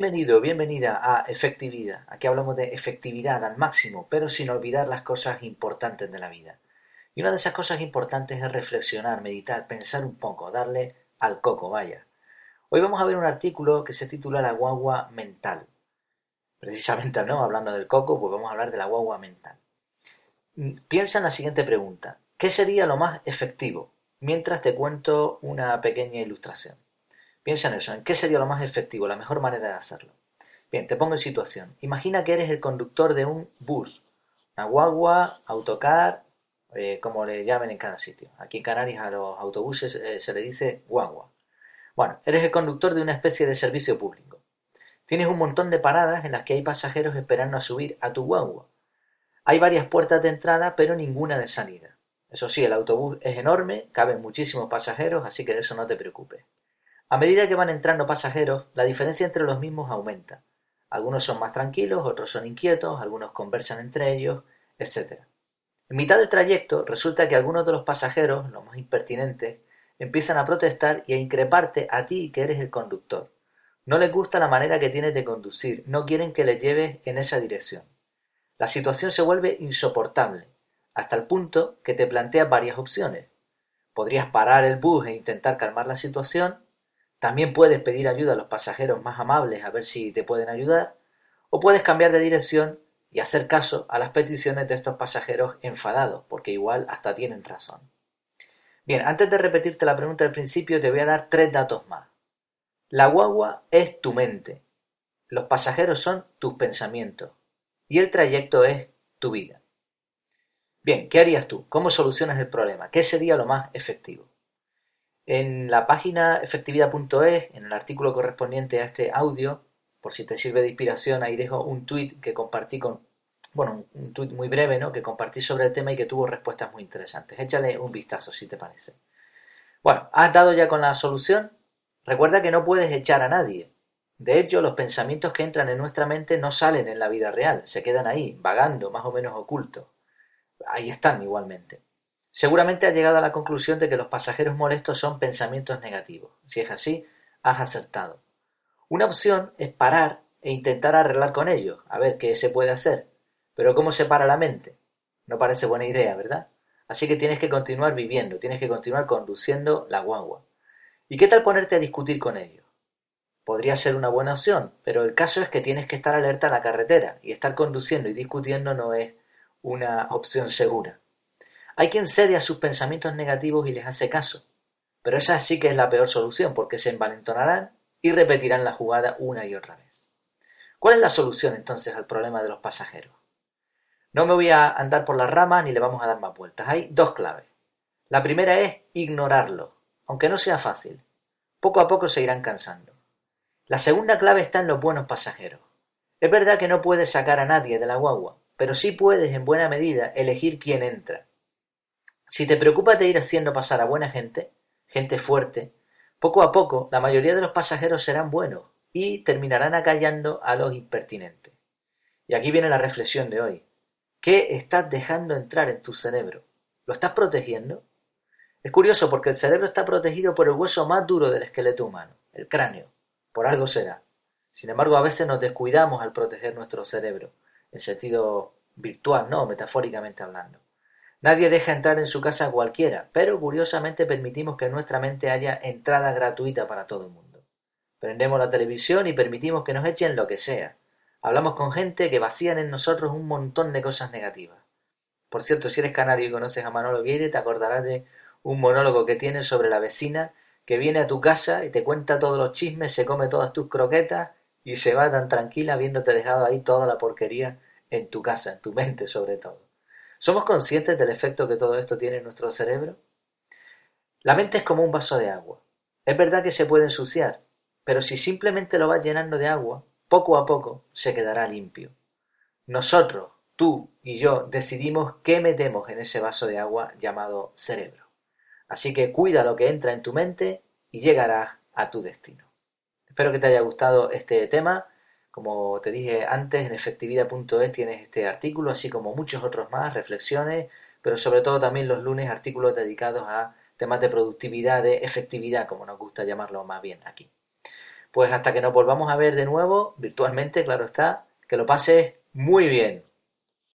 Bienvenido, bienvenida a Efectividad. Aquí hablamos de efectividad al máximo, pero sin olvidar las cosas importantes de la vida. Y una de esas cosas importantes es reflexionar, meditar, pensar un poco, darle al coco, vaya. Hoy vamos a ver un artículo que se titula La guagua mental. Precisamente, ¿no? Hablando del coco, pues vamos a hablar de la guagua mental. Piensa en la siguiente pregunta. ¿Qué sería lo más efectivo? Mientras te cuento una pequeña ilustración. Piensa en eso, en qué sería lo más efectivo, la mejor manera de hacerlo. Bien, te pongo en situación. Imagina que eres el conductor de un bus, una guagua, autocar, eh, como le llamen en cada sitio. Aquí en Canarias a los autobuses eh, se le dice guagua. Bueno, eres el conductor de una especie de servicio público. Tienes un montón de paradas en las que hay pasajeros esperando a subir a tu guagua. Hay varias puertas de entrada, pero ninguna de salida. Eso sí, el autobús es enorme, caben muchísimos pasajeros, así que de eso no te preocupes. A medida que van entrando pasajeros, la diferencia entre los mismos aumenta. Algunos son más tranquilos, otros son inquietos, algunos conversan entre ellos, etc. En mitad del trayecto resulta que algunos de los pasajeros, los más impertinentes, empiezan a protestar y a increparte a ti que eres el conductor. No les gusta la manera que tienes de conducir, no quieren que les lleves en esa dirección. La situación se vuelve insoportable, hasta el punto que te planteas varias opciones. Podrías parar el bus e intentar calmar la situación, también puedes pedir ayuda a los pasajeros más amables a ver si te pueden ayudar, o puedes cambiar de dirección y hacer caso a las peticiones de estos pasajeros enfadados, porque igual hasta tienen razón. Bien, antes de repetirte la pregunta del principio, te voy a dar tres datos más. La guagua es tu mente, los pasajeros son tus pensamientos y el trayecto es tu vida. Bien, ¿qué harías tú? ¿Cómo solucionas el problema? ¿Qué sería lo más efectivo? En la página efectividad.es, en el artículo correspondiente a este audio, por si te sirve de inspiración, ahí dejo un tweet que compartí con, bueno, un tweet muy breve, ¿no? Que compartí sobre el tema y que tuvo respuestas muy interesantes. Échale un vistazo si te parece. Bueno, ¿has dado ya con la solución? Recuerda que no puedes echar a nadie. De hecho, los pensamientos que entran en nuestra mente no salen en la vida real, se quedan ahí, vagando, más o menos ocultos. Ahí están igualmente. Seguramente has llegado a la conclusión de que los pasajeros molestos son pensamientos negativos. Si es así, has acertado. Una opción es parar e intentar arreglar con ellos, a ver qué se puede hacer. Pero ¿cómo se para la mente? No parece buena idea, ¿verdad? Así que tienes que continuar viviendo, tienes que continuar conduciendo la guagua. ¿Y qué tal ponerte a discutir con ellos? Podría ser una buena opción, pero el caso es que tienes que estar alerta a la carretera y estar conduciendo y discutiendo no es una opción segura. Hay quien cede a sus pensamientos negativos y les hace caso, pero esa sí que es la peor solución, porque se envalentonarán y repetirán la jugada una y otra vez. ¿Cuál es la solución entonces al problema de los pasajeros? No me voy a andar por las ramas ni le vamos a dar más vueltas. Hay dos claves. La primera es ignorarlo, aunque no sea fácil. Poco a poco se irán cansando. La segunda clave está en los buenos pasajeros. Es verdad que no puedes sacar a nadie de la guagua, pero sí puedes en buena medida elegir quién entra. Si te preocupas de ir haciendo pasar a buena gente, gente fuerte, poco a poco la mayoría de los pasajeros serán buenos y terminarán acallando a los impertinentes. Y aquí viene la reflexión de hoy. ¿Qué estás dejando entrar en tu cerebro? ¿Lo estás protegiendo? Es curioso porque el cerebro está protegido por el hueso más duro del esqueleto humano, el cráneo. Por algo será. Sin embargo, a veces nos descuidamos al proteger nuestro cerebro, en sentido virtual, no metafóricamente hablando. Nadie deja entrar en su casa a cualquiera, pero curiosamente permitimos que en nuestra mente haya entrada gratuita para todo el mundo. Prendemos la televisión y permitimos que nos echen lo que sea. Hablamos con gente que vacían en nosotros un montón de cosas negativas. Por cierto, si eres canario y conoces a Manolo Gueire, te acordarás de un monólogo que tiene sobre la vecina que viene a tu casa y te cuenta todos los chismes, se come todas tus croquetas y se va tan tranquila habiéndote dejado ahí toda la porquería en tu casa, en tu mente sobre todo. ¿Somos conscientes del efecto que todo esto tiene en nuestro cerebro? La mente es como un vaso de agua. Es verdad que se puede ensuciar, pero si simplemente lo vas llenando de agua, poco a poco se quedará limpio. Nosotros, tú y yo, decidimos qué metemos en ese vaso de agua llamado cerebro. Así que cuida lo que entra en tu mente y llegarás a tu destino. Espero que te haya gustado este tema como te dije antes, en efectividad.es tienes este artículo, así como muchos otros más, reflexiones, pero sobre todo también los lunes artículos dedicados a temas de productividad, de efectividad, como nos gusta llamarlo más bien aquí. Pues hasta que nos volvamos a ver de nuevo, virtualmente, claro está, que lo pases muy bien.